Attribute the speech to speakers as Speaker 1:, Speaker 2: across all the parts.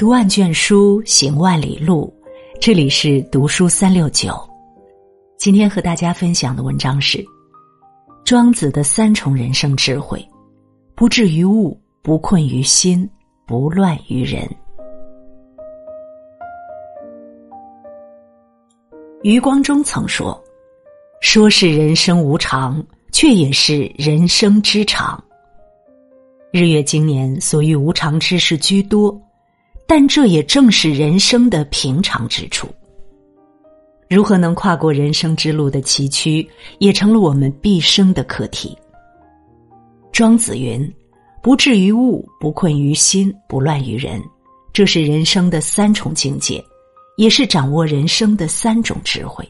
Speaker 1: 读万卷书，行万里路。这里是读书三六九。今天和大家分享的文章是庄子的三重人生智慧：不至于物，不困于心，不乱于人。余光中曾说：“说是人生无常，却也是人生之常。”日月经年，所遇无常之事居多，但这也正是人生的平常之处。如何能跨过人生之路的崎岖，也成了我们毕生的课题。庄子云：“不至于物，不困于心，不乱于人。”这是人生的三重境界，也是掌握人生的三种智慧。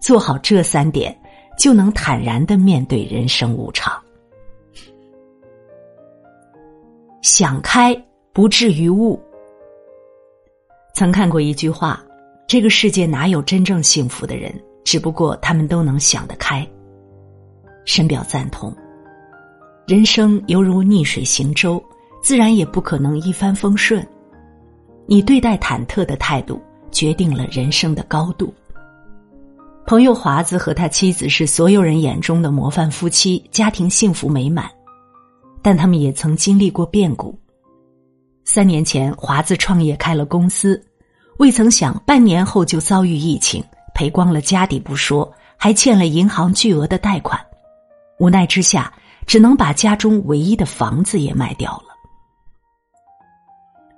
Speaker 1: 做好这三点，就能坦然的面对人生无常。想开，不至于物。曾看过一句话：“这个世界哪有真正幸福的人？只不过他们都能想得开。”深表赞同。人生犹如逆水行舟，自然也不可能一帆风顺。你对待忐忑的态度，决定了人生的高度。朋友华子和他妻子是所有人眼中的模范夫妻，家庭幸福美满。但他们也曾经历过变故。三年前，华子创业开了公司，未曾想半年后就遭遇疫情，赔光了家底不说，还欠了银行巨额的贷款。无奈之下，只能把家中唯一的房子也卖掉了。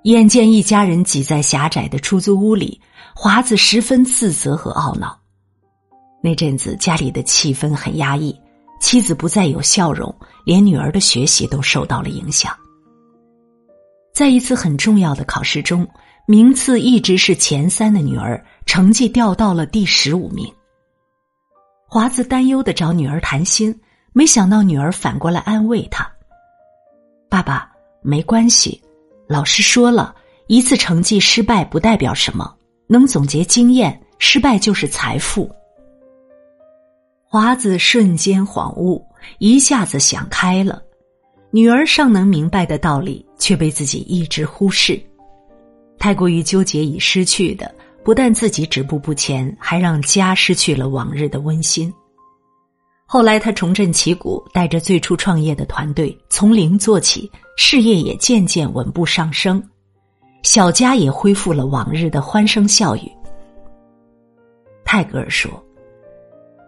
Speaker 1: 眼见一家人挤在狭窄的出租屋里，华子十分自责和懊恼。那阵子家里的气氛很压抑。妻子不再有笑容，连女儿的学习都受到了影响。在一次很重要的考试中，名次一直是前三的女儿，成绩掉到了第十五名。华子担忧的找女儿谈心，没想到女儿反过来安慰他：“爸爸，没关系，老师说了一次成绩失败不代表什么，能总结经验，失败就是财富。”华子瞬间恍悟，一下子想开了。女儿尚能明白的道理，却被自己一直忽视。太过于纠结已失去的，不但自己止步不前，还让家失去了往日的温馨。后来他重振旗鼓，带着最初创业的团队从零做起，事业也渐渐稳步上升，小家也恢复了往日的欢声笑语。泰戈尔说。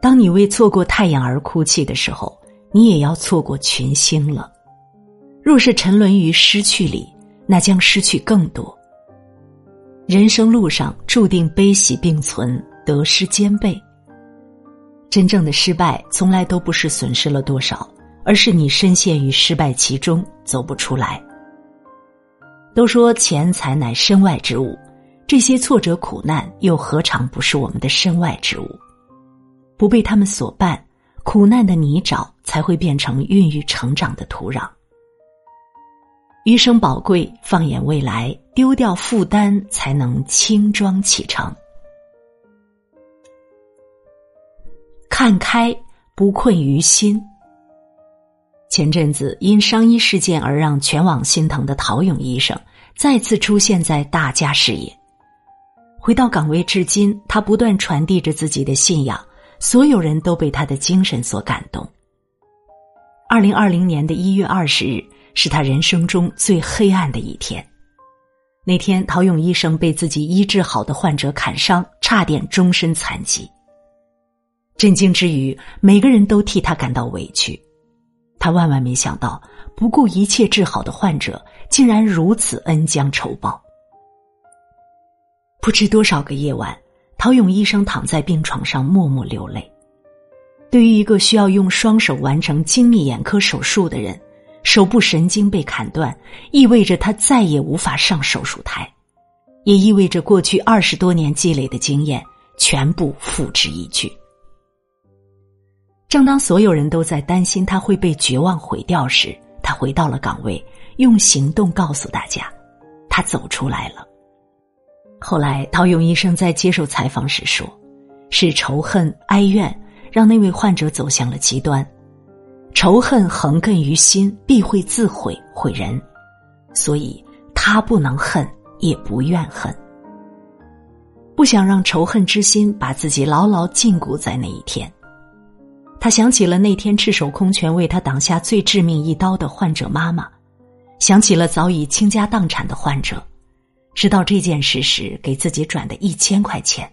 Speaker 1: 当你为错过太阳而哭泣的时候，你也要错过群星了。若是沉沦于失去里，那将失去更多。人生路上注定悲喜并存，得失兼备。真正的失败从来都不是损失了多少，而是你深陷于失败其中走不出来。都说钱财乃身外之物，这些挫折苦难又何尝不是我们的身外之物？不被他们所绊，苦难的泥沼才会变成孕育成长的土壤。余生宝贵，放眼未来，丢掉负担，才能轻装启程。看开，不困于心。前阵子因伤医事件而让全网心疼的陶勇医生，再次出现在大家视野。回到岗位至今，他不断传递着自己的信仰。所有人都被他的精神所感动。二零二零年的一月二十日是他人生中最黑暗的一天。那天，陶勇医生被自己医治好的患者砍伤，差点终身残疾。震惊之余，每个人都替他感到委屈。他万万没想到，不顾一切治好的患者，竟然如此恩将仇报。不知多少个夜晚。陶勇医生躺在病床上默默流泪。对于一个需要用双手完成精密眼科手术的人，手部神经被砍断，意味着他再也无法上手术台，也意味着过去二十多年积累的经验全部付之一炬。正当所有人都在担心他会被绝望毁掉时，他回到了岗位，用行动告诉大家，他走出来了。后来，陶勇医生在接受采访时说：“是仇恨、哀怨让那位患者走向了极端。仇恨横亘于心，必会自毁毁人。所以他不能恨，也不怨恨。不想让仇恨之心把自己牢牢禁锢在那一天。他想起了那天赤手空拳为他挡下最致命一刀的患者妈妈，想起了早已倾家荡产的患者，知道这件事时给自己转的一千块钱，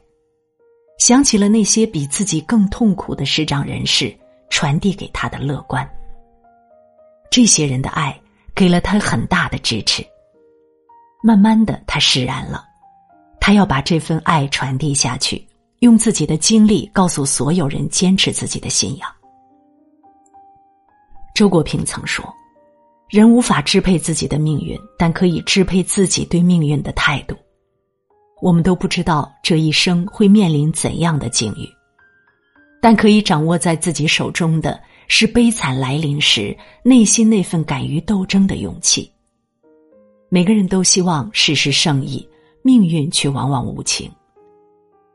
Speaker 1: 想起了那些比自己更痛苦的视障人士传递给他的乐观。这些人的爱给了他很大的支持。慢慢的，他释然了。他要把这份爱传递下去，用自己的经历告诉所有人坚持自己的信仰。周国平曾说：“人无法支配自己的命运，但可以支配自己对命运的态度。”我们都不知道这一生会面临怎样的境遇，但可以掌握在自己手中的是悲惨来临时内心那份敢于斗争的勇气。每个人都希望事事胜意。命运却往往无情。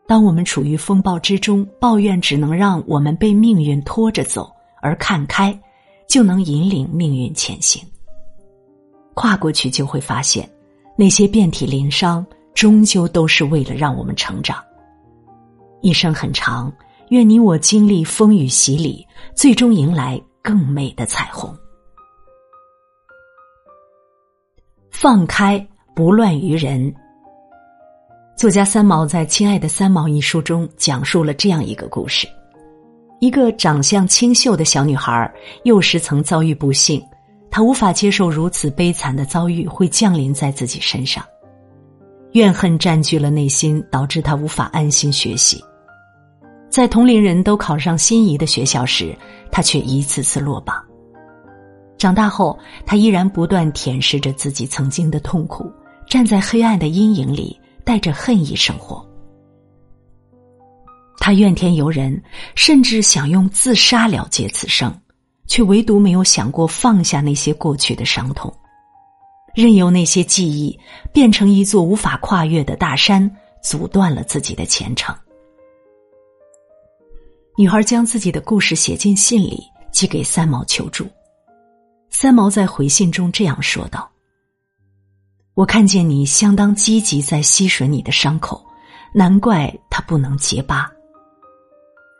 Speaker 1: 当我们处于风暴之中，抱怨只能让我们被命运拖着走，而看开，就能引领命运前行。跨过去，就会发现，那些遍体鳞伤，终究都是为了让我们成长。一生很长，愿你我经历风雨洗礼，最终迎来更美的彩虹。放开，不乱于人。作家三毛在《亲爱的三毛》一书中讲述了这样一个故事：一个长相清秀的小女孩，幼时曾遭遇不幸，她无法接受如此悲惨的遭遇会降临在自己身上，怨恨占据了内心，导致她无法安心学习。在同龄人都考上心仪的学校时，他却一次次落榜。长大后，他依然不断舔舐着自己曾经的痛苦，站在黑暗的阴影里。带着恨意生活，他怨天尤人，甚至想用自杀了结此生，却唯独没有想过放下那些过去的伤痛，任由那些记忆变成一座无法跨越的大山，阻断了自己的前程。女孩将自己的故事写进信里，寄给三毛求助。三毛在回信中这样说道。我看见你相当积极，在吸吮你的伤口，难怪它不能结疤。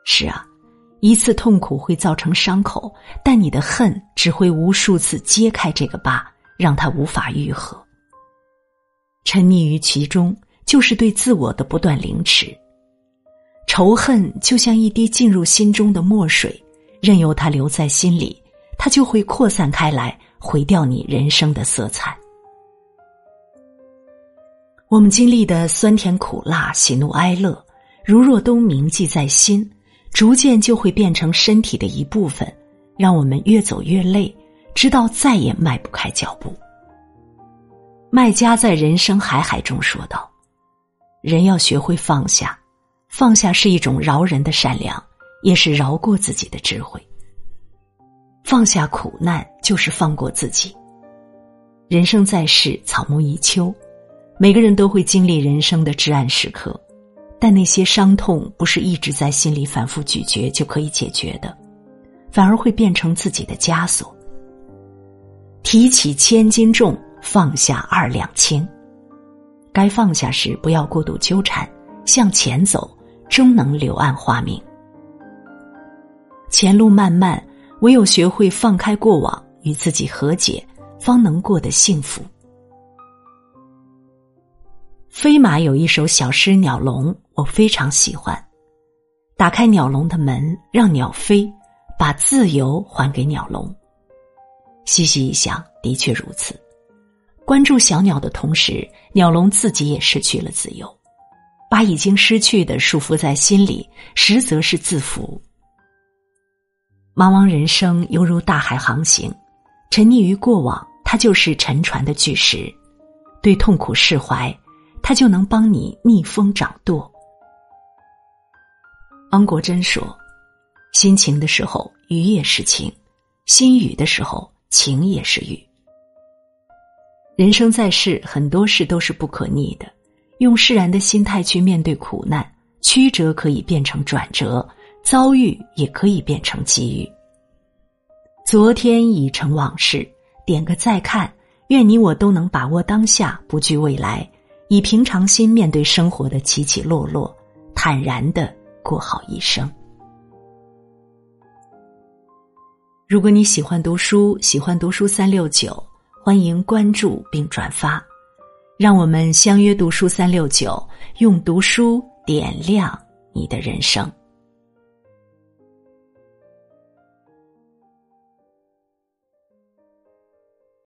Speaker 1: 是啊，一次痛苦会造成伤口，但你的恨只会无数次揭开这个疤，让它无法愈合。沉溺于其中，就是对自我的不断凌迟。仇恨就像一滴进入心中的墨水，任由它留在心里，它就会扩散开来，毁掉你人生的色彩。我们经历的酸甜苦辣、喜怒哀乐，如若都铭记在心，逐渐就会变成身体的一部分，让我们越走越累，直到再也迈不开脚步。麦家在《人生海海》中说道：“人要学会放下，放下是一种饶人的善良，也是饶过自己的智慧。放下苦难，就是放过自己。人生在世，草木一秋。”每个人都会经历人生的至暗时刻，但那些伤痛不是一直在心里反复咀嚼就可以解决的，反而会变成自己的枷锁。提起千斤重，放下二两轻。该放下时不要过度纠缠，向前走，终能柳暗花明。前路漫漫，唯有学会放开过往，与自己和解，方能过得幸福。飞马有一首小诗《鸟笼》，我非常喜欢。打开鸟笼的门，让鸟飞，把自由还给鸟笼。细细一想，的确如此。关注小鸟的同时，鸟笼自己也失去了自由，把已经失去的束缚在心里，实则是自负。茫茫人生犹如大海航行，沉溺于过往，它就是沉船的巨石。对痛苦释怀。它就能帮你逆风掌舵。汪国真说：“心晴的时候，雨也是晴；心雨的时候，晴也是雨。”人生在世，很多事都是不可逆的。用释然的心态去面对苦难曲折可以变成转折遭遇也可以变成机遇。昨天已成往事点个再看愿你我都能把握当下不惧未来以平常心面对生活的起起落落坦然的过好一生。如果你喜欢读书喜欢读书三六九欢迎关注并转发。让我们相约读书三六九用读书点亮你的人生。